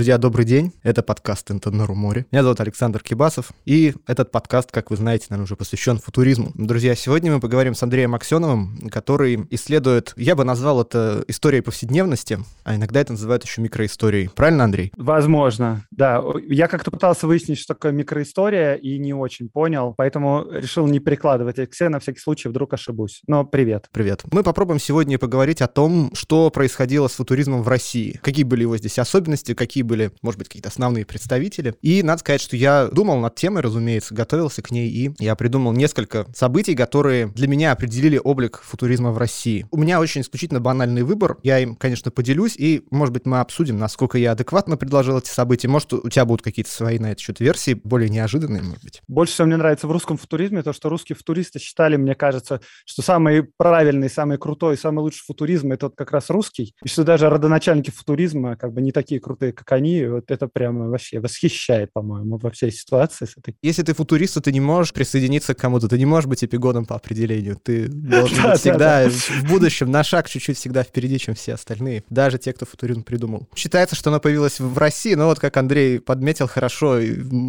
Друзья, добрый день. Это подкаст «Интенору море». Меня зовут Александр Кибасов, и этот подкаст, как вы знаете, наверное, уже посвящен футуризму. Друзья, сегодня мы поговорим с Андреем Аксеновым, который исследует, я бы назвал это историей повседневности, а иногда это называют еще микроисторией. Правильно, Андрей? Возможно, да. Я как-то пытался выяснить, что такое микроистория, и не очень понял, поэтому решил не перекладывать эксе, на всякий случай вдруг ошибусь. Но привет. Привет. Мы попробуем сегодня поговорить о том, что происходило с футуризмом в России, какие были его здесь особенности, какие были, может быть, какие-то основные представители. И надо сказать, что я думал над темой, разумеется, готовился к ней, и я придумал несколько событий, которые для меня определили облик футуризма в России. У меня очень исключительно банальный выбор. Я им, конечно, поделюсь, и, может быть, мы обсудим, насколько я адекватно предложил эти события. Может, у тебя будут какие-то свои на этот счет версии, более неожиданные, может быть. Больше всего мне нравится в русском футуризме то, что русские футуристы считали, мне кажется, что самый правильный, самый крутой, самый лучший футуризм — это вот как раз русский. И что даже родоначальники футуризма как бы не такие крутые, как они, вот это прямо вообще восхищает, по-моему, во всей ситуации. Если ты футурист, то ты не можешь присоединиться к кому-то, ты не можешь быть эпигоном по определению. Ты должен быть всегда в будущем на шаг чуть-чуть всегда впереди, чем все остальные, даже те, кто футуризм придумал. Считается, что оно появилось в России, но вот как Андрей подметил хорошо,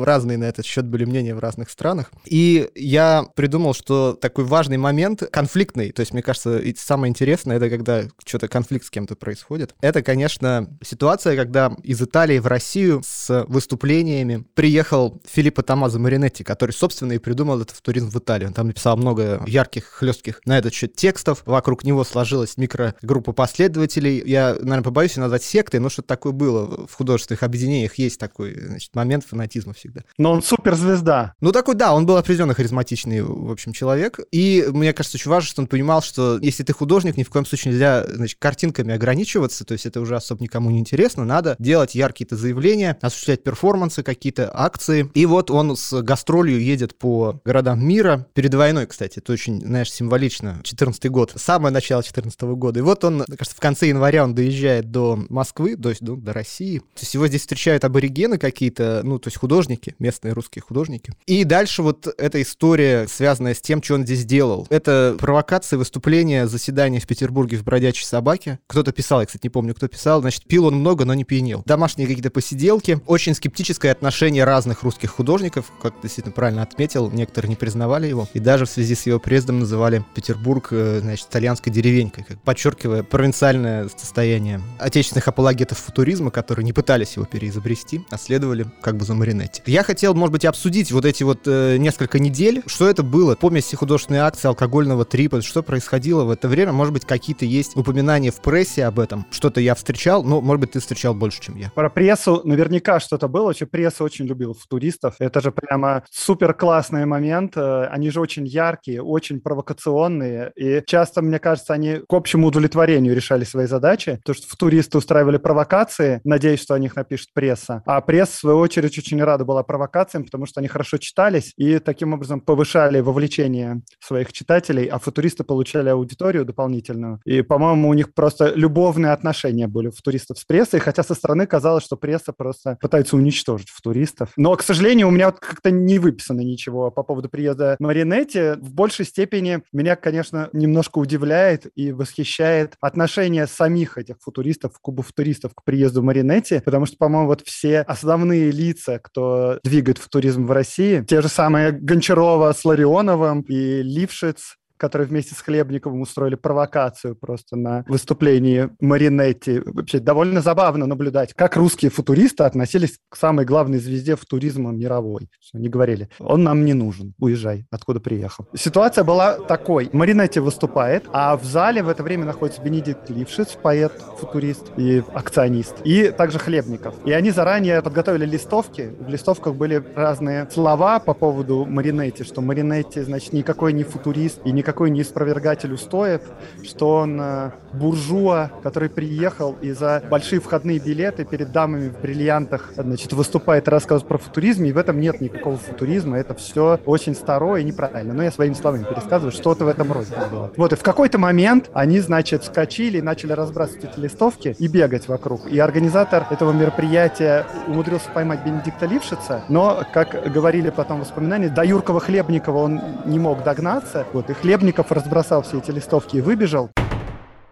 разные на этот счет были мнения в разных странах. И я придумал, что такой важный момент, конфликтный, то есть, мне кажется, самое интересное, это когда что-то конфликт с кем-то происходит. Это, конечно, ситуация, когда из Италии в Россию с выступлениями приехал Филиппо Томазо Маринетти, который, собственно, и придумал этот туризм в Италии. Он там написал много ярких, хлестких на этот счет текстов. Вокруг него сложилась микрогруппа последователей. Я, наверное, побоюсь назвать сектой, но что-то такое было. В художественных объединениях есть такой значит, момент фанатизма всегда. Но он суперзвезда. Ну, такой, да, он был определенно харизматичный, в общем, человек. И мне кажется, очень важно, что он понимал, что если ты художник, ни в коем случае нельзя, значит, картинками ограничиваться, то есть это уже особо никому не интересно, надо делать яркие какие-то заявления, осуществлять перформансы, какие-то акции. И вот он с гастролью едет по городам мира. Перед войной, кстати, это очень, знаешь, символично. 14 год, самое начало 14 года. И вот он, кажется, в конце января он доезжает до Москвы, то есть до, до России. То есть его здесь встречают аборигены какие-то, ну, то есть художники, местные русские художники. И дальше вот эта история, связанная с тем, что он здесь делал. Это провокации, выступления, заседания в Петербурге в «Бродячей собаке». Кто-то писал, я, кстати, не помню, кто писал. Значит, пил он много, но не пьянел. Домашние какие-то посиделки. Очень скептическое отношение разных русских художников, как ты действительно правильно отметил, некоторые не признавали его. И даже в связи с его приездом называли Петербург, э, значит, итальянской деревенькой, как подчеркивая провинциальное состояние отечественных апологетов футуризма, которые не пытались его переизобрести, а следовали как бы за Маринетти. Я хотел, может быть, обсудить вот эти вот э, несколько недель, что это было, помеси художественной акции алкогольного трипа, что происходило в это время, может быть, какие-то есть упоминания в прессе об этом, что-то я встречал, но, может быть, ты встречал больше, чем я. Про прессу наверняка что-то было. Вообще пресса очень любил футуристов. Это же прямо супер классный момент. Э, они же очень яркие, очень провокационные. И часто, мне кажется, они к общему удовлетворению решали свои задачи. То, что футуристы устраивали провокации, надеюсь, что о них напишет пресса. А пресса, в свою очередь, очень рада была провокациям, потому что они хорошо читались и таким образом повышали вовлечение своих читателей, а футуристы получали аудиторию дополнительную. И, по-моему, у них просто любовные отношения были у футуристов с прессой, хотя со стороны казалось, что пресса просто пытается уничтожить футуристов. Но, к сожалению, у меня вот как-то не выписано ничего по поводу приезда Маринетти. В большей степени меня, конечно, немножко удивляет и восхищает отношение самих этих футуристов, кубофутуристов к приезду Маринетти, потому что, по-моему, вот все основные лица, кто двигает футуризм в России, те же самые Гончарова с Ларионовым и Лившиц, которые вместе с Хлебниковым устроили провокацию просто на выступлении Маринетти. Вообще довольно забавно наблюдать, как русские футуристы относились к самой главной звезде футуризма мировой. Они говорили, он нам не нужен, уезжай, откуда приехал. Ситуация была такой. Маринетти выступает, а в зале в это время находится Бенедикт Лившиц, поэт, футурист и акционист, и также Хлебников. И они заранее подготовили листовки. В листовках были разные слова по поводу Маринетти, что Маринетти, значит, никакой не футурист и никакой никакой не спровергатель устоев, что он э, буржуа, который приехал и за большие входные билеты перед дамами в бриллиантах значит, выступает и рассказывает про футуризм, и в этом нет никакого футуризма, это все очень старое и неправильно. Но я своими словами пересказываю, что-то в этом роде было. Вот, и в какой-то момент они, значит, скачили, начали разбрасывать эти листовки и бегать вокруг. И организатор этого мероприятия умудрился поймать Бенедикта Лившица, но, как говорили потом в воспоминаниях, до Юркова Хлебникова он не мог догнаться, вот, и Хлеб Хлебников разбросал все эти листовки и выбежал.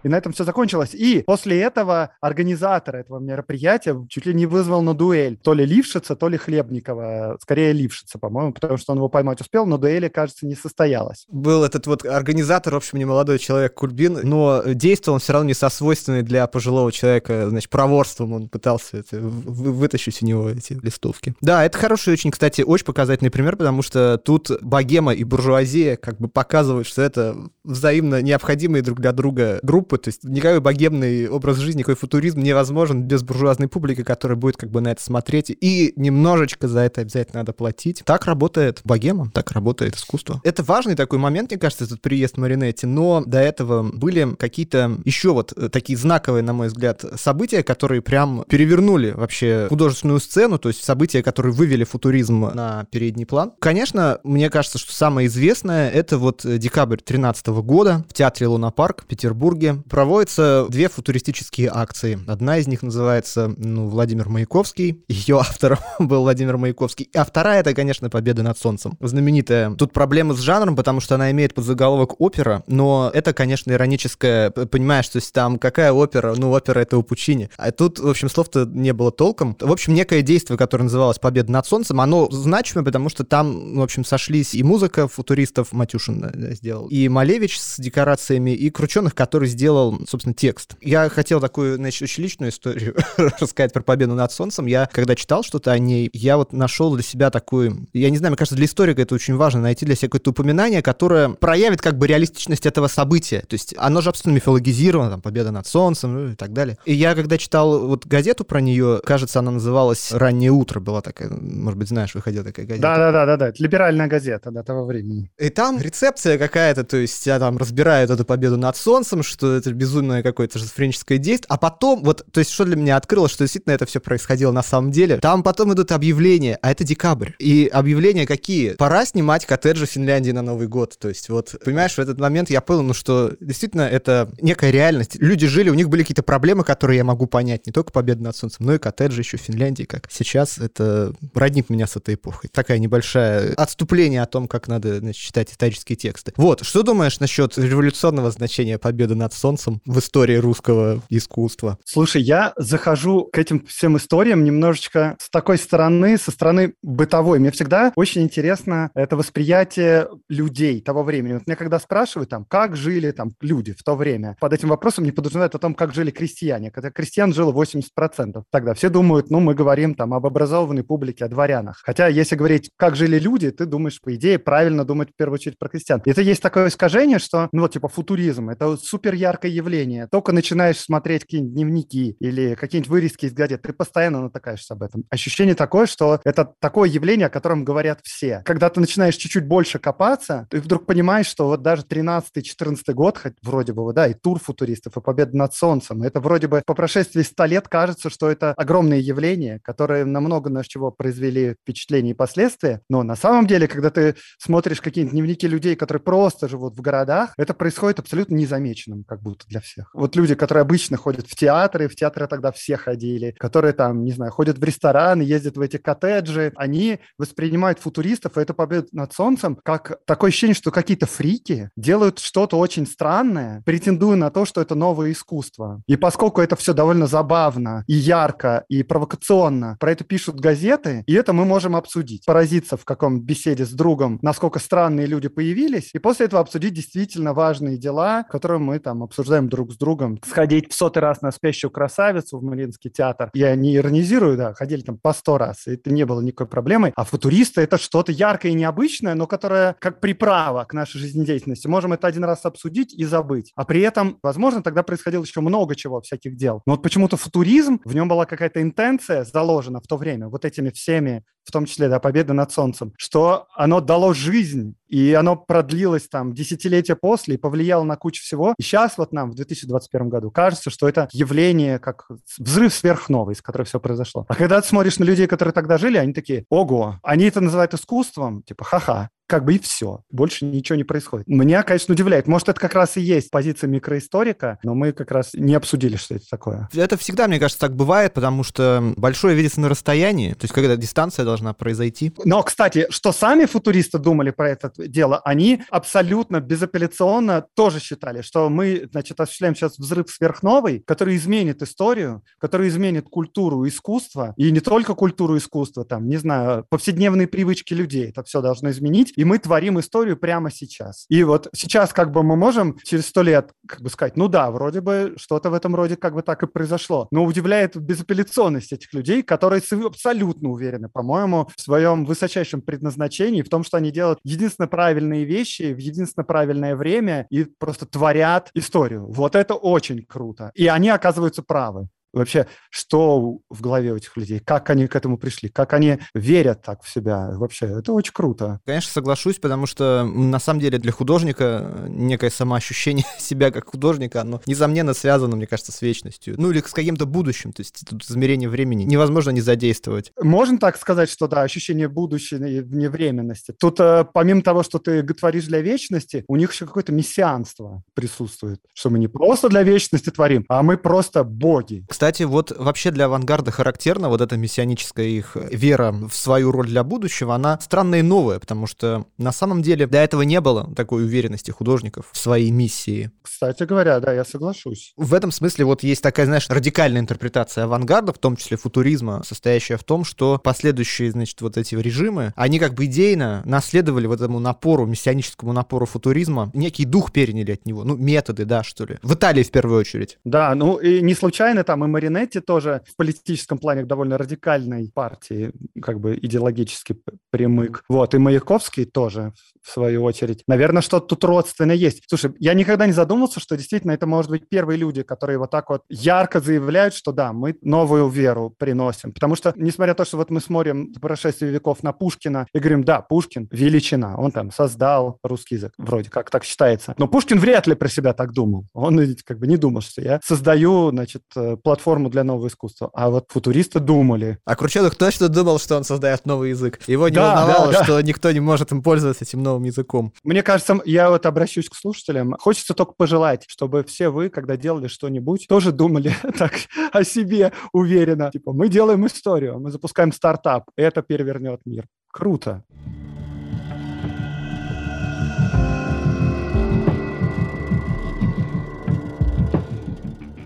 И на этом все закончилось. И после этого организатор этого мероприятия чуть ли не вызвал на дуэль то ли Лившица, то ли Хлебникова. Скорее Лившица, по-моему, потому что он его поймать успел, но дуэли, кажется, не состоялась. Был этот вот организатор, в общем, не молодой человек Кульбин, но действовал он все равно не со свойственной для пожилого человека, значит, проворством он пытался это, вытащить у него эти листовки. Да, это хороший очень, кстати, очень показательный пример, потому что тут богема и буржуазия как бы показывают, что это взаимно необходимые друг для друга группы, то есть никакой богемный образ жизни, никакой футуризм невозможен без буржуазной публики, которая будет как бы на это смотреть, и немножечко за это обязательно надо платить. Так работает богема, так работает искусство. Это важный такой момент, мне кажется, этот приезд Маринетти, но до этого были какие-то еще вот такие знаковые, на мой взгляд, события, которые прям перевернули вообще художественную сцену, то есть события, которые вывели футуризм на передний план. Конечно, мне кажется, что самое известное — это вот декабрь 13 года в театре Лунапарк в Петербурге проводятся две футуристические акции. Одна из них называется ну, Владимир Маяковский, ее автором был Владимир Маяковский, а вторая — это, конечно, «Победа над солнцем». Знаменитая. Тут проблема с жанром, потому что она имеет подзаголовок опера, но это, конечно, ироническое, понимаешь, то есть там какая опера? Ну, опера — это у Пучини. А тут, в общем, слов-то не было толком. В общем, некое действие, которое называлось «Победа над солнцем», оно значимое, потому что там, в общем, сошлись и музыка футуристов Матюшин э, сделал, и Малевич с декорациями, и Крученых, который сделал, собственно, текст. Я хотел такую, значит, очень личную историю рассказать про «Победу над солнцем». Я, когда читал что-то о ней, я вот нашел для себя такую... Я не знаю, мне кажется, для историка это очень важно, найти для себя какое-то упоминание, которое проявит как бы реалистичность этого события. То есть оно же абсолютно мифологизировано, там, «Победа над солнцем» ну, и так далее. И я, когда читал вот газету про нее, кажется, она называлась «Раннее утро», была такая, может быть, знаешь, выходила такая газета. Да-да-да, это либеральная газета до того времени. И там рецепция какая-то, то есть я там разбирают эту победу над солнцем, что это безумное какое-то шизофреническое действие, а потом, вот, то есть что для меня открылось, что действительно это все происходило на самом деле, там потом идут объявления, а это декабрь. И объявления какие? Пора снимать коттеджи в Финляндии на Новый год. То есть вот, понимаешь, в этот момент я понял, ну что действительно это некая реальность. Люди жили, у них были какие-то проблемы, которые я могу понять, не только победа над солнцем, но и коттеджи еще в Финляндии, как сейчас это роднит меня с этой эпохой. Такая небольшая отступление о том, как надо значит, читать исторические тексты. Вот, что думаешь насчет революционного значения победы над солнцем в истории русского искусства? Слушай, я захожу к этим всем историям немножечко с такой стороны, со стороны бытовой. Мне всегда очень интересно это восприятие людей того времени. Вот меня когда спрашивают, там, как жили там люди в то время, под этим вопросом не подразумевают о том, как жили крестьяне. Когда крестьян жило 80% тогда. Все думают, ну, мы говорим там об образованной публике, о дворянах. Хотя, если говорить, как жили люди, ты думаешь, по идее, правильно думать в первую очередь про крестьян. Это есть такое искажение, что, ну, вот, типа, футуризм, это супер яркое явление. Только начинаешь смотреть какие-нибудь дневники или какие-нибудь вырезки из газет, ты постоянно натыкаешься об этом. Ощущение такое, что это такое явление, о котором говорят все. Когда ты начинаешь чуть-чуть больше копаться, ты вдруг понимаешь, что вот даже 13-14 год, хоть вроде бы, да, и тур футуристов, и победа над солнцем, это вроде бы по прошествии 100 лет кажется, что это огромные явления, которые намного на чего произвели впечатление и последствия, но на самом деле, когда ты смотришь какие-нибудь дневники людей, которые просто живут в городах, это происходит абсолютно незамеченным, как будто для всех. Вот люди, которые обычно ходят в театры, в театры тогда все ходили, которые там, не знаю, ходят в рестораны, ездят в эти коттеджи, они воспринимают футуристов и эту победу над солнцем как такое ощущение, что какие-то фрики делают что-то очень странное, претендуя на то, что это новое искусство. И поскольку это все довольно забавно и ярко, и провокационно, про это пишут газеты, и это мы можем обсудить. Поразиться в каком беседе с другом, насколько странные люди появились, и после этого обсудить действительно важные дела, которые мы там обсуждаем друг с другом. Сходить в сотый раз на спящую красавицу в Мариинский театр. Я не иронизирую, да, ходили там по сто раз, и это не было никакой проблемой. А футуристы — это что-то яркое и необычное, но которое как приправа к нашей жизнедеятельности. Можем это один раз обсудить и забыть. А при этом, возможно, тогда происходило еще много чего, всяких дел. Но вот почему-то футуризм, в нем была какая-то интенция заложена в то время, вот этими всеми, в том числе, да, победа над солнцем, что оно дало жизнь и оно продлилось там десятилетия после и повлияло на кучу всего. И сейчас вот нам в 2021 году кажется, что это явление как взрыв сверхновой, из которого все произошло. А когда ты смотришь на людей, которые тогда жили, они такие, ого, они это называют искусством, типа, ха-ха. Как бы и все. Больше ничего не происходит. Меня, конечно, удивляет. Может, это как раз и есть позиция микроисторика, но мы как раз не обсудили, что это такое. Это всегда, мне кажется, так бывает, потому что большое видится на расстоянии, то есть когда дистанция должна произойти. Но, кстати, что сами футуристы думали про это дело, они абсолютно безапелляционно тоже считали, что мы, значит, осуществляем сейчас взрыв сверхновой, который изменит историю, который изменит культуру искусства, и не только культуру искусства, там, не знаю, повседневные привычки людей, это все должно изменить, и мы творим историю прямо сейчас. И вот сейчас как бы мы можем через сто лет как бы сказать, ну да, вроде бы что-то в этом роде как бы так и произошло. Но удивляет безапелляционность этих людей, которые абсолютно уверены, по-моему, в своем высочайшем предназначении, в том, что они делают единственно правильные вещи в единственно правильное время и просто творят историю. Вот это очень круто. И они оказываются правы вообще, что в голове у этих людей, как они к этому пришли, как они верят так в себя. Вообще, это очень круто. Конечно, соглашусь, потому что на самом деле для художника некое самоощущение себя как художника, оно, несомненно, связано, мне кажется, с вечностью. Ну или с каким-то будущим, то есть тут измерение времени невозможно не задействовать. Можно так сказать, что да, ощущение будущего и вневременности. Тут э, помимо того, что ты творишь для вечности, у них еще какое-то мессианство присутствует, что мы не просто для вечности творим, а мы просто боги. Кстати, вот вообще для авангарда характерна вот эта мессианическая их вера в свою роль для будущего, она странная и новая, потому что на самом деле до этого не было такой уверенности художников в своей миссии. Кстати говоря, да, я соглашусь. В этом смысле вот есть такая, знаешь, радикальная интерпретация авангарда, в том числе футуризма, состоящая в том, что последующие, значит, вот эти режимы, они как бы идейно наследовали вот этому напору, мессианическому напору футуризма, некий дух переняли от него, ну, методы, да, что ли. В Италии в первую очередь. Да, ну и не случайно там и Маринетти тоже в политическом плане довольно радикальной партии, как бы идеологически примык. Вот, и Маяковский тоже, в свою очередь. Наверное, что-то тут родственное есть. Слушай, я никогда не задумывался, что действительно это может быть первые люди, которые вот так вот ярко заявляют, что да, мы новую веру приносим. Потому что, несмотря на то, что вот мы смотрим по прошествии веков на Пушкина и говорим, да, Пушкин – величина, он там создал русский язык, вроде как так считается. Но Пушкин вряд ли про себя так думал. Он как бы не думал, что я создаю, значит, э, платформу платформу для нового искусства. А вот футуристы думали. А Крученых точно думал, что он создает новый язык. Его не да, волновало, да, да. что никто не может им пользоваться этим новым языком. Мне кажется, я вот обращусь к слушателям. Хочется только пожелать, чтобы все вы, когда делали что-нибудь, тоже думали так о себе уверенно. Типа, мы делаем историю, мы запускаем стартап, это перевернет мир. Круто.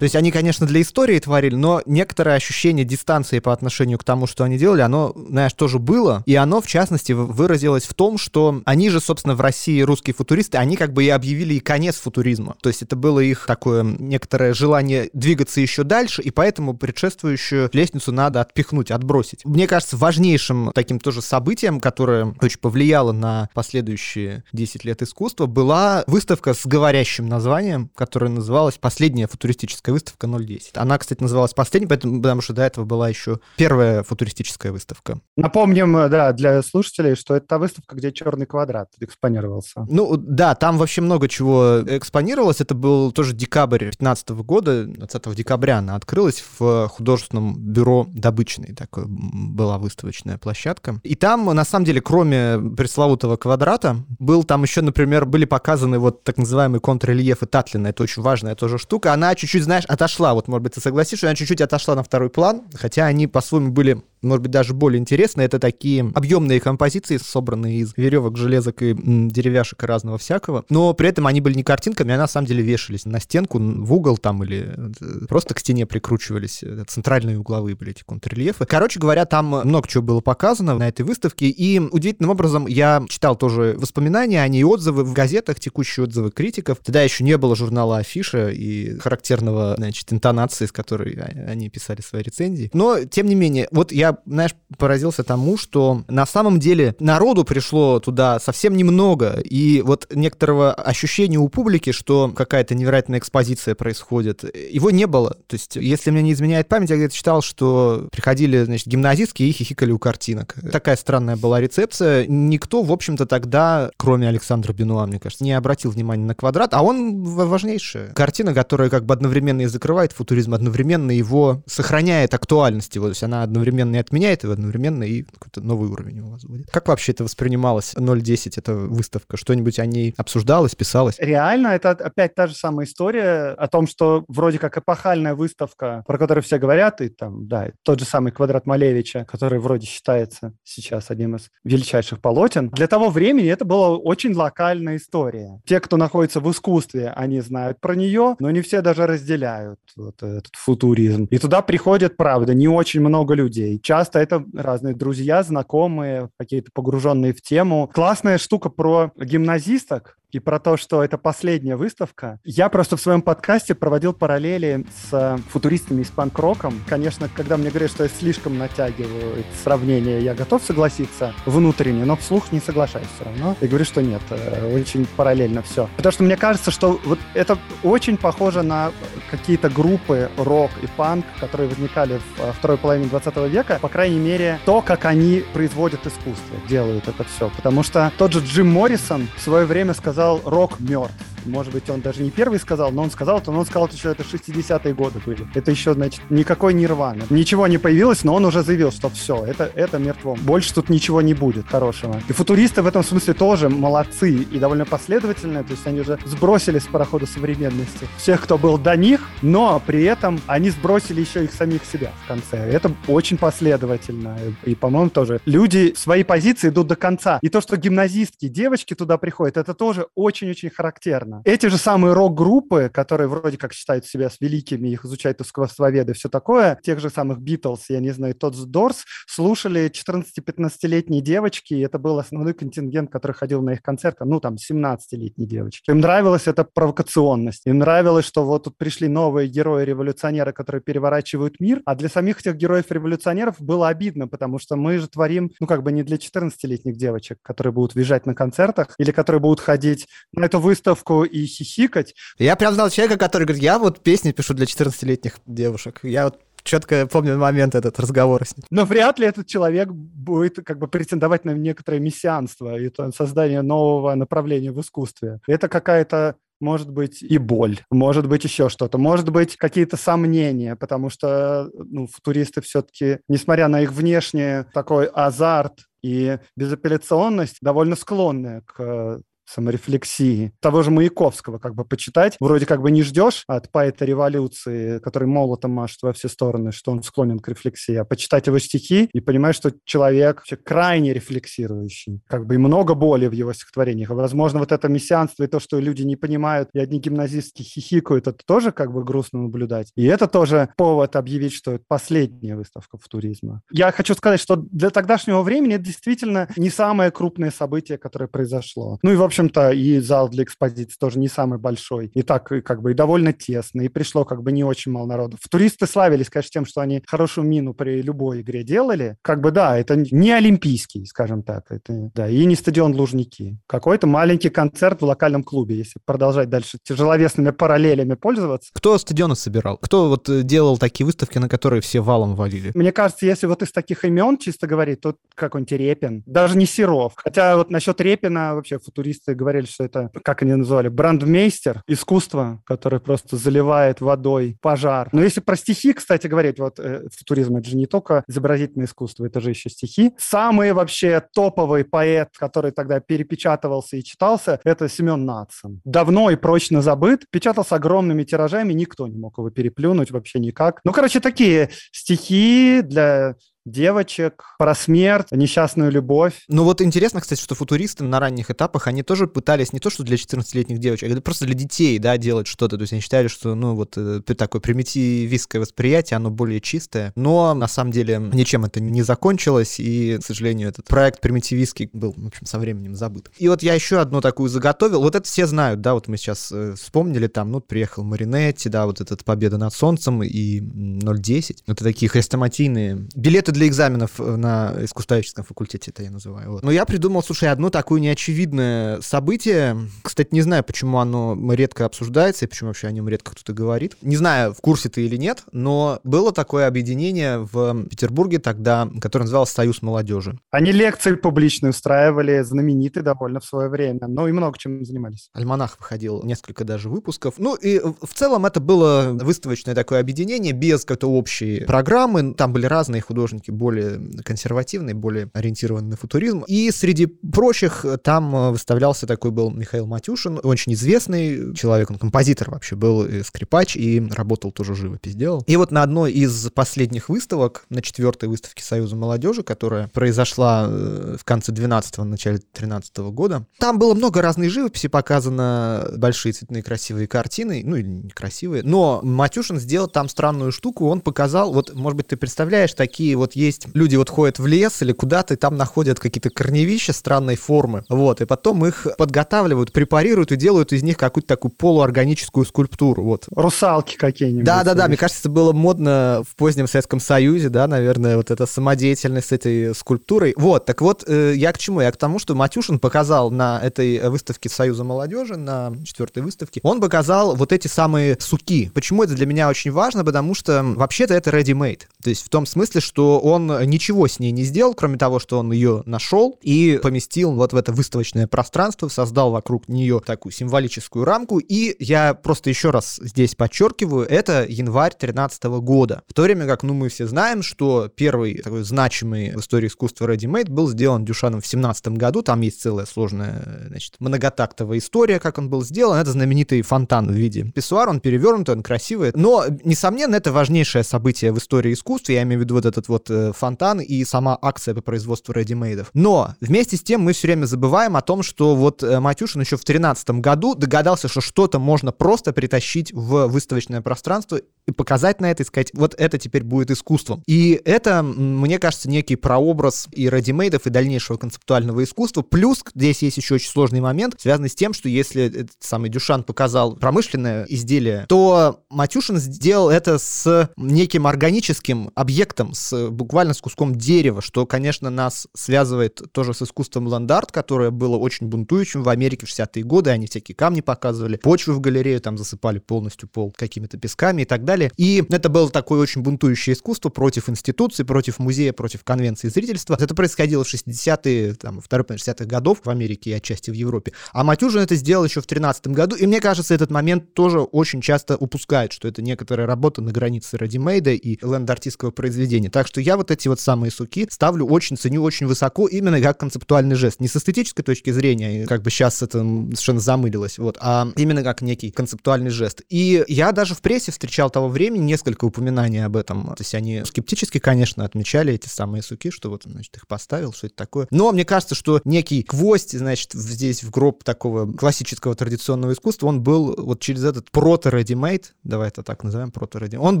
То есть они, конечно, для истории творили, но некоторое ощущение дистанции по отношению к тому, что они делали, оно, знаешь, тоже было. И оно, в частности, выразилось в том, что они же, собственно, в России русские футуристы, они как бы и объявили и конец футуризма. То есть это было их такое некоторое желание двигаться еще дальше, и поэтому предшествующую лестницу надо отпихнуть, отбросить. Мне кажется, важнейшим таким тоже событием, которое очень повлияло на последующие 10 лет искусства, была выставка с говорящим названием, которая называлась «Последняя футуристическая выставка 010. Она, кстати, называлась последней, поэтому, потому что до этого была еще первая футуристическая выставка. Напомним, э, да, для слушателей, что это та выставка, где черный квадрат экспонировался. Ну, да, там вообще много чего экспонировалось. Это был тоже декабрь 2015 года, 20 декабря она открылась в художественном бюро Добычный. Такая была выставочная площадка. И там, на самом деле, кроме пресловутого квадрата, был там еще, например, были показаны вот так называемые контррельефы Татлина. Это очень важная тоже штука. Она чуть-чуть, знаешь, знаешь, отошла, вот, может быть, ты согласишься, она чуть-чуть отошла на второй план, хотя они по-своему были может быть, даже более интересно, это такие объемные композиции, собранные из веревок, железок и м, деревяшек и разного всякого. Но при этом они были не картинками, а на самом деле вешались на стенку, в угол там или э, просто к стене прикручивались. Центральные угловые были эти контррельефы. Короче говоря, там много чего было показано на этой выставке. И удивительным образом я читал тоже воспоминания, они и отзывы в газетах, текущие отзывы критиков. Тогда еще не было журнала Афиша и характерного, значит, интонации, с которой они писали свои рецензии. Но, тем не менее, вот я знаешь, поразился тому, что на самом деле народу пришло туда совсем немного, и вот некоторого ощущения у публики, что какая-то невероятная экспозиция происходит, его не было. То есть, если мне не изменяет память, я где-то читал, что приходили, значит, гимназистки и хихикали у картинок. Такая странная была рецепция. Никто, в общем-то, тогда, кроме Александра Бенуа, мне кажется, не обратил внимания на квадрат, а он важнейшая. Картина, которая как бы одновременно и закрывает футуризм, одновременно его сохраняет актуальность его, то есть она одновременно отменяет его одновременно, и какой-то новый уровень у вас будет. Как вообще это воспринималось 0.10, эта выставка? Что-нибудь о ней обсуждалось, писалось? Реально, это опять та же самая история о том, что вроде как эпохальная выставка, про которую все говорят, и там, да, тот же самый квадрат Малевича, который вроде считается сейчас одним из величайших полотен. Для того времени это была очень локальная история. Те, кто находится в искусстве, они знают про нее, но не все даже разделяют вот этот футуризм. И туда приходят, правда, не очень много людей. Часто это разные друзья, знакомые, какие-то погруженные в тему. Классная штука про гимназисток, и про то, что это последняя выставка. Я просто в своем подкасте проводил параллели с э, футуристами и с панк-роком. Конечно, когда мне говорят, что я слишком натягиваю это сравнение, я готов согласиться внутренне, но вслух не соглашаюсь все равно. И говорю, что нет, э, очень параллельно все. Потому что мне кажется, что вот это очень похоже на какие-то группы рок и панк, которые возникали в э, второй половине 20 века. По крайней мере, то, как они производят искусство, делают это все. Потому что тот же Джим Моррисон в свое время сказал, сказал «рок мертв». Может быть, он даже не первый сказал, но он сказал это, но он сказал, что это 60-е годы были. Это еще, значит, никакой нирваны. Ничего не появилось, но он уже заявил, что все, это, это мертво. Больше тут ничего не будет хорошего. И футуристы в этом смысле тоже молодцы и довольно последовательные, то есть они уже сбросили с парохода современности всех, кто был до них, но при этом они сбросили еще их самих себя в конце. Это очень последовательно. И, по-моему, тоже люди свои позиции идут до конца. И то, что гимназистки, девочки туда приходят, это тоже очень-очень характерно. Эти же самые рок-группы, которые вроде как считают себя с великими, их изучают искусствоведы, все такое, тех же самых Битлз, я не знаю, тот с Дорс, слушали 14-15-летние девочки, и это был основной контингент, который ходил на их концерты, ну, там, 17-летние девочки. Им нравилась эта провокационность, им нравилось, что вот тут пришли новые герои-революционеры, которые переворачивают мир, а для самих этих героев-революционеров было обидно, потому что мы же творим, ну, как бы не для 14-летних девочек, которые будут въезжать на концертах, или которые будут ходить на эту выставку и хихикать. Я прям знал человека, который говорит, я вот песни пишу для 14-летних девушек. Я вот четко помню момент этот разговора с ним. Но вряд ли этот человек будет как бы претендовать на некоторое мессианство и создание нового направления в искусстве. Это какая-то может быть и боль, может быть еще что-то, может быть какие-то сомнения, потому что ну, футуристы все-таки, несмотря на их внешний такой азарт и безапелляционность, довольно склонны к саморефлексии. Того же Маяковского как бы почитать. Вроде как бы не ждешь от поэта революции, который молотом машет во все стороны, что он склонен к рефлексии, а почитать его стихи и понимаешь, что человек вообще крайне рефлексирующий. Как бы и много боли в его стихотворениях. И, возможно, вот это мессианство и то, что люди не понимают, и одни гимназистки хихикают, это тоже как бы грустно наблюдать. И это тоже повод объявить, что это последняя выставка футуризма. Я хочу сказать, что для тогдашнего времени это действительно не самое крупное событие, которое произошло. Ну и, в общем, общем-то, и зал для экспозиции тоже не самый большой. И так, как бы, и довольно тесно, и пришло, как бы, не очень мало народу. Туристы славились, конечно, тем, что они хорошую мину при любой игре делали. Как бы, да, это не олимпийский, скажем так, это, да, и не стадион Лужники. Какой-то маленький концерт в локальном клубе, если продолжать дальше тяжеловесными параллелями пользоваться. Кто стадионы собирал? Кто вот э, делал такие выставки, на которые все валом валили? Мне кажется, если вот из таких имен чисто говорить, то какой-нибудь Репин, даже не Серов. Хотя вот насчет Репина вообще футурист футуристы говорили, что это, как они называли, брандмейстер, искусство, которое просто заливает водой пожар. Но если про стихи, кстати, говорить, вот э, футуризм это же не только изобразительное искусство, это же еще стихи. Самый вообще топовый поэт, который тогда перепечатывался и читался, это Семен Нацин. Давно и прочно забыт, печатался огромными тиражами, никто не мог его переплюнуть вообще никак. Ну, короче, такие стихи для девочек, про смерть, несчастную любовь. Ну вот интересно, кстати, что футуристы на ранних этапах, они тоже пытались не то, что для 14-летних девочек, а просто для детей, да, делать что-то. То есть они считали, что, ну, вот э, такое примитивистское восприятие, оно более чистое. Но на самом деле ничем это не закончилось, и, к сожалению, этот проект примитивистский был, в общем, со временем забыт. И вот я еще одну такую заготовил. Вот это все знают, да, вот мы сейчас э, вспомнили, там, ну, приехал Маринетти, да, вот этот «Победа над солнцем» и 0.10. Это такие хрестоматийные билеты для экзаменов э, на искусствоведческом факультете, это я называю. Вот. Но я придумал, слушай, одно такое неочевидное событие. Кстати, не знаю, почему оно редко обсуждается и почему вообще о нем редко кто-то говорит. Не знаю, в курсе ты или нет, но было такое объединение в Петербурге тогда, которое называлось «Союз молодежи». Они лекции публичные устраивали, знаменитые довольно в свое время, но и много чем занимались. Альманах выходил несколько даже выпусков. Ну и в целом это было выставочное такое объединение без какой-то общей программы. Там были разные художники художники более консервативные, более ориентированные на футуризм. И среди прочих там э, выставлялся такой был Михаил Матюшин, очень известный человек, он композитор вообще был, и скрипач, и работал тоже живопись делал. И вот на одной из последних выставок, на четвертой выставке Союза молодежи, которая произошла э, в конце 12-го, начале 13 -го года, там было много разной живописи показано, большие цветные красивые картины, ну или некрасивые, но Матюшин сделал там странную штуку, он показал, вот, может быть, ты представляешь, такие вот есть, люди вот ходят в лес или куда-то, и там находят какие-то корневища странной формы, вот, и потом их подготавливают, препарируют и делают из них какую-то такую полуорганическую скульптуру, вот. Русалки какие-нибудь. Да-да-да, мне кажется, это было модно в позднем Советском Союзе, да, наверное, вот эта самодеятельность с этой скульптурой. Вот, так вот, э, я к чему? Я к тому, что Матюшин показал на этой выставке Союза молодежи, на четвертой выставке, он показал вот эти самые суки. Почему это для меня очень важно? Потому что вообще-то это ready-made. То есть в том смысле, что он ничего с ней не сделал, кроме того, что он ее нашел и поместил вот в это выставочное пространство, создал вокруг нее такую символическую рамку. И я просто еще раз здесь подчеркиваю, это январь 2013 года. В то время как, ну, мы все знаем, что первый такой значимый в истории искусства ready-made был сделан Дюшаном в 17 году. Там есть целая сложная, значит, многотактовая история, как он был сделан. Это знаменитый фонтан в виде писсуара, он перевернутый, он красивый. Но, несомненно, это важнейшее событие в истории искусства. Я имею в виду вот этот вот э, фонтан и сама акция по производству ready-made. Но вместе с тем мы все время забываем о том, что вот э, Матюшин еще в 2013 году догадался, что что-то можно просто притащить в выставочное пространство и показать на это и сказать, вот это теперь будет искусством. И это, мне кажется, некий прообраз и редимейдов, и дальнейшего концептуального искусства. Плюс здесь есть еще очень сложный момент, связанный с тем, что если этот самый Дюшан показал промышленное изделие, то Матюшин сделал это с неким органическим объектом, с буквально с куском дерева, что, конечно, нас связывает тоже с искусством land art, которое было очень бунтующим в Америке в 60-е годы. Они всякие камни показывали, почвы в галерею там засыпали полностью пол какими-то песками и так далее. И это было такое очень бунтующее искусство против институций, против музея, против конвенции зрительства. Это происходило в 60-е, там, второй 60-х годов в Америке и отчасти в Европе. А Матюжин это сделал еще в 13 году, и мне кажется, этот момент тоже очень часто упускает, что это некоторая работа на границе редимейда и ленд-артистского произведения. Так что я вот эти вот самые суки ставлю очень, ценю очень высоко, именно как концептуальный жест. Не с эстетической точки зрения, как бы сейчас это совершенно замылилось, вот, а именно как некий концептуальный жест. И я даже в прессе встречал того времени несколько упоминаний об этом. То есть они скептически, конечно, отмечали эти самые суки, что вот, значит, их поставил, что это такое. Но мне кажется, что некий гвоздь, значит, здесь в гроб такого классического традиционного искусства, он был вот через этот прото-ready-made, давай это так назовем, прото-ready он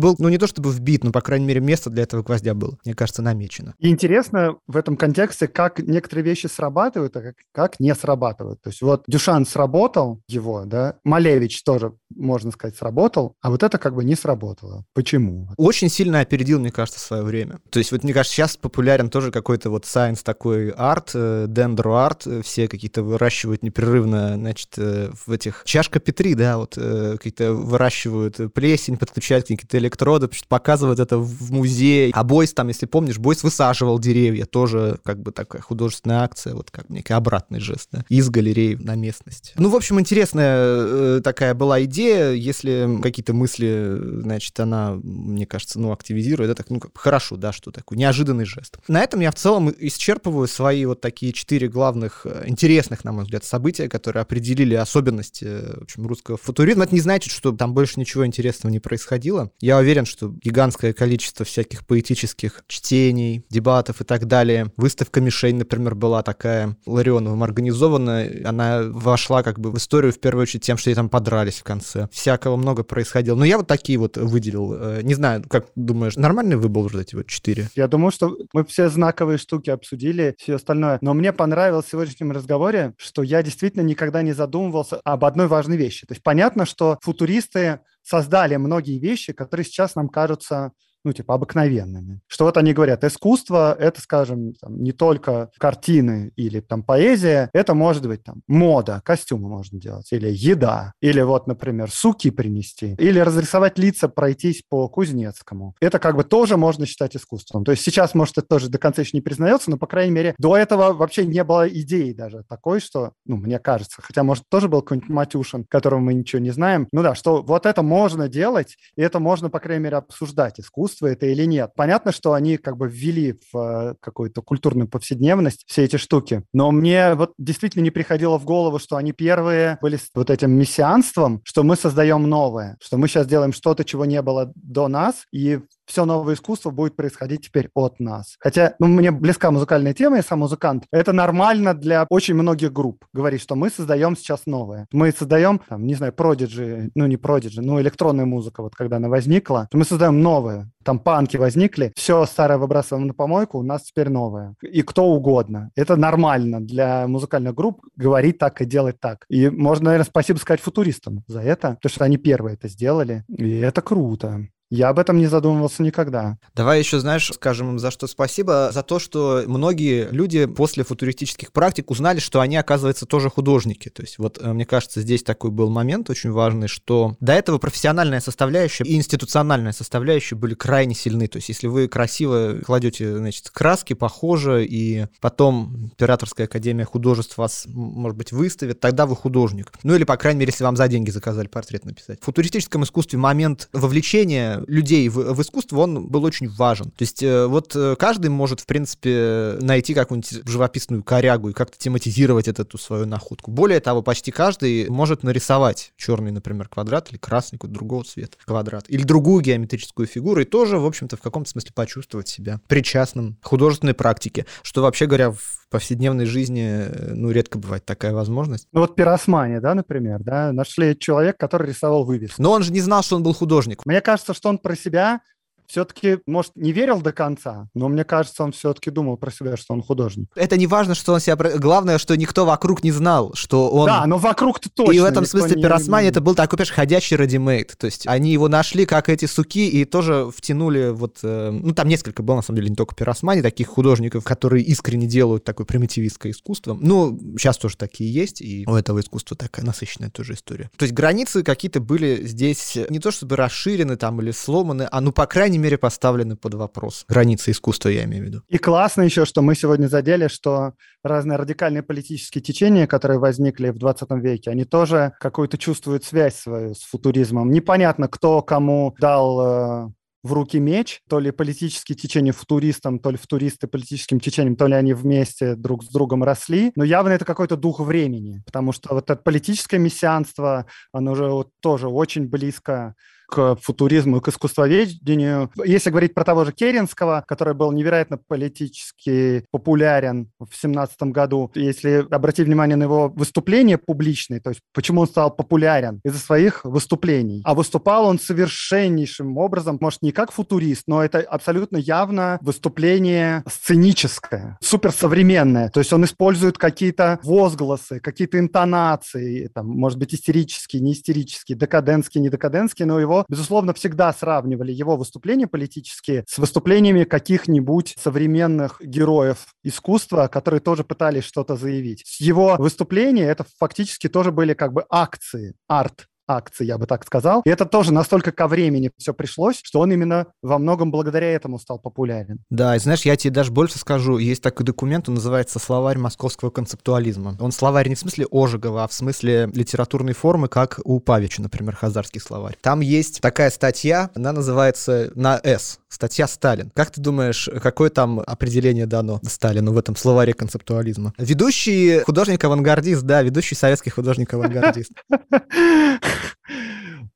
был, ну, не то чтобы вбит, но, по крайней мере, место для этого гвоздя было, мне кажется, намечено. И интересно в этом контексте, как некоторые вещи срабатывают, а как, как не срабатывают. То есть вот Дюшан сработал его, да, Малевич тоже, можно сказать, сработал, а вот это как бы не сработало. Почему? Очень сильно опередил, мне кажется, свое время. То есть вот, мне кажется, сейчас популярен тоже какой-то вот science такой арт, дендро-арт, э, все какие-то выращивают непрерывно, значит, э, в этих... Чашка Петри, да, вот какие-то выращивают плесень, подключают какие-то электроды, показывают это в музее. А Бойс там, если помнишь, Бойс высаживал деревья, тоже как бы такая художественная акция, вот как некий обратный жест, да, из галереи на местность. Ну, в общем, интересная э, такая была идея, если какие-то мысли, значит, она, мне кажется, ну, активизирует, это ну, как, хорошо, да, что такое, неожиданный жест. На этом я в целом исчерпываю свои вот такие четыре главных э, интересных, на мой взгляд, события, которые определили особенности, в общем, русского футуризма. Это не значит, что там больше ничего интересного не происходило. Я уверен, что гигантское количество всяких поэтических чтений, дебатов и так далее. Выставка «Мишень», например, была такая Ларионовым организована. Она вошла как бы в историю в первую очередь тем, что они там подрались в конце. Всякого много происходило. Но я вот такие вот выделил. Э, не знаю, как думаешь, нормальный выбор вот эти вот четыре? Я думаю, что мы все знаковые штуки обсудили, все остальное. Но мне понравилось в сегодняшнем разговоре, что я действительно никогда не задумывался об одной важной вещи. То есть понятно, что футуристы создали многие вещи, которые сейчас нам кажутся ну, типа, обыкновенными. Что вот они говорят, искусство — это, скажем, там, не только картины или там поэзия, это может быть там мода, костюмы можно делать, или еда, или вот, например, суки принести, или разрисовать лица, пройтись по Кузнецкому. Это как бы тоже можно считать искусством. То есть сейчас, может, это тоже до конца еще не признается, но, по крайней мере, до этого вообще не было идеи даже такой, что, ну, мне кажется, хотя, может, тоже был какой-нибудь Матюшин, которого мы ничего не знаем, ну да, что вот это можно делать, и это можно, по крайней мере, обсуждать искусство, искусство это или нет. Понятно, что они как бы ввели в э, какую-то культурную повседневность все эти штуки, но мне вот действительно не приходило в голову, что они первые были с вот этим мессианством, что мы создаем новое, что мы сейчас делаем что-то, чего не было до нас, и все новое искусство будет происходить теперь от нас. Хотя, ну, мне близка музыкальная тема, я сам музыкант. Это нормально для очень многих групп. Говорить, что мы создаем сейчас новое. Мы создаем, там, не знаю, продиджи, ну, не продиджи, ну, электронная музыка, вот когда она возникла, мы создаем новое. Там панки возникли, все старое выбрасываем на помойку, у нас теперь новое. И кто угодно. Это нормально для музыкальных групп говорить так и делать так. И можно, наверное, спасибо сказать футуристам за это, потому что они первые это сделали. И это круто. Я об этом не задумывался никогда. Давай еще, знаешь, скажем им за что спасибо. За то, что многие люди после футуристических практик узнали, что они, оказывается, тоже художники. То есть вот, э, мне кажется, здесь такой был момент очень важный, что до этого профессиональная составляющая и институциональная составляющая были крайне сильны. То есть если вы красиво кладете, значит, краски, похоже, и потом Императорская академия художеств вас, может быть, выставит, тогда вы художник. Ну или, по крайней мере, если вам за деньги заказали портрет написать. В футуристическом искусстве момент вовлечения людей в, в искусство, он был очень важен. То есть э, вот э, каждый может, в принципе, найти какую-нибудь живописную корягу и как-то тематизировать эту свою находку. Более того, почти каждый может нарисовать черный, например, квадрат или красный, какой-то другого цвета квадрат, или другую геометрическую фигуру, и тоже, в общем-то, в каком-то смысле почувствовать себя причастным к художественной практике, что, вообще говоря, в повседневной жизни, э, ну, редко бывает такая возможность. Ну, вот пиросмания, да, например, да, нашли человек, который рисовал вывеску. Но он же не знал, что он был художник. Мне кажется, что он про себя все-таки, может, не верил до конца, но мне кажется, он все-таки думал про себя, что он художник. Это не важно, что он себя... Главное, что никто вокруг не знал, что он... Да, но вокруг-то точно. И в этом смысле не... Пиросмани это был такой, понимаешь, ходячий редимейд. То есть они его нашли, как эти суки, и тоже втянули вот... Э, ну, там несколько было, на самом деле, не только Пиросмани, таких художников, которые искренне делают такое примитивистское искусство. Ну, сейчас тоже такие есть, и у этого искусства такая насыщенная тоже история. То есть границы какие-то были здесь не то чтобы расширены там или сломаны, а ну, по крайней мере, поставлены под вопрос. Границы искусства, я имею в виду. И классно еще, что мы сегодня задели, что разные радикальные политические течения, которые возникли в 20 веке, они тоже какую-то чувствуют связь свою с футуризмом. Непонятно, кто кому дал э, в руки меч, то ли политические течения футуристам, то ли футуристы политическим течением, то ли они вместе друг с другом росли, но явно это какой-то дух времени, потому что вот это политическое мессианство, оно уже вот тоже очень близко к футуризму и к искусствоведению. Если говорить про того же Керенского, который был невероятно политически популярен в семнадцатом году, если обратить внимание на его выступления публичные, то есть почему он стал популярен? Из-за своих выступлений. А выступал он совершеннейшим образом, может, не как футурист, но это абсолютно явно выступление сценическое, суперсовременное. То есть он использует какие-то возгласы, какие-то интонации, там, может быть, истерические, не истерические, декадентские, не декадентские, но его безусловно, всегда сравнивали его выступления политические с выступлениями каких-нибудь современных героев искусства, которые тоже пытались что-то заявить. Его выступления это фактически тоже были как бы акции, арт акций, я бы так сказал. И это тоже настолько ко времени все пришлось, что он именно во многом благодаря этому стал популярен. Да, и знаешь, я тебе даже больше скажу. Есть такой документ, он называется «Словарь московского концептуализма». Он словарь не в смысле Ожегова, а в смысле литературной формы, как у Павича, например, Хазарский словарь. Там есть такая статья, она называется «На С», статья «Сталин». Как ты думаешь, какое там определение дано Сталину в этом словаре концептуализма? Ведущий художник-авангардист, да, ведущий советский художник-авангардист.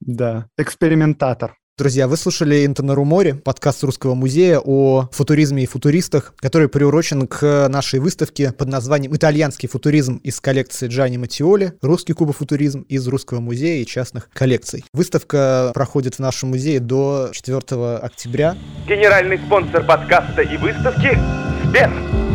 Да, экспериментатор. Друзья, вы слушали «Интонару море», подкаст Русского музея о футуризме и футуристах, который приурочен к нашей выставке под названием «Итальянский футуризм» из коллекции Джани Матиоли, «Русский кубофутуризм» из Русского музея и частных коллекций. Выставка проходит в нашем музее до 4 октября. Генеральный спонсор подкаста и выставки – Сбер.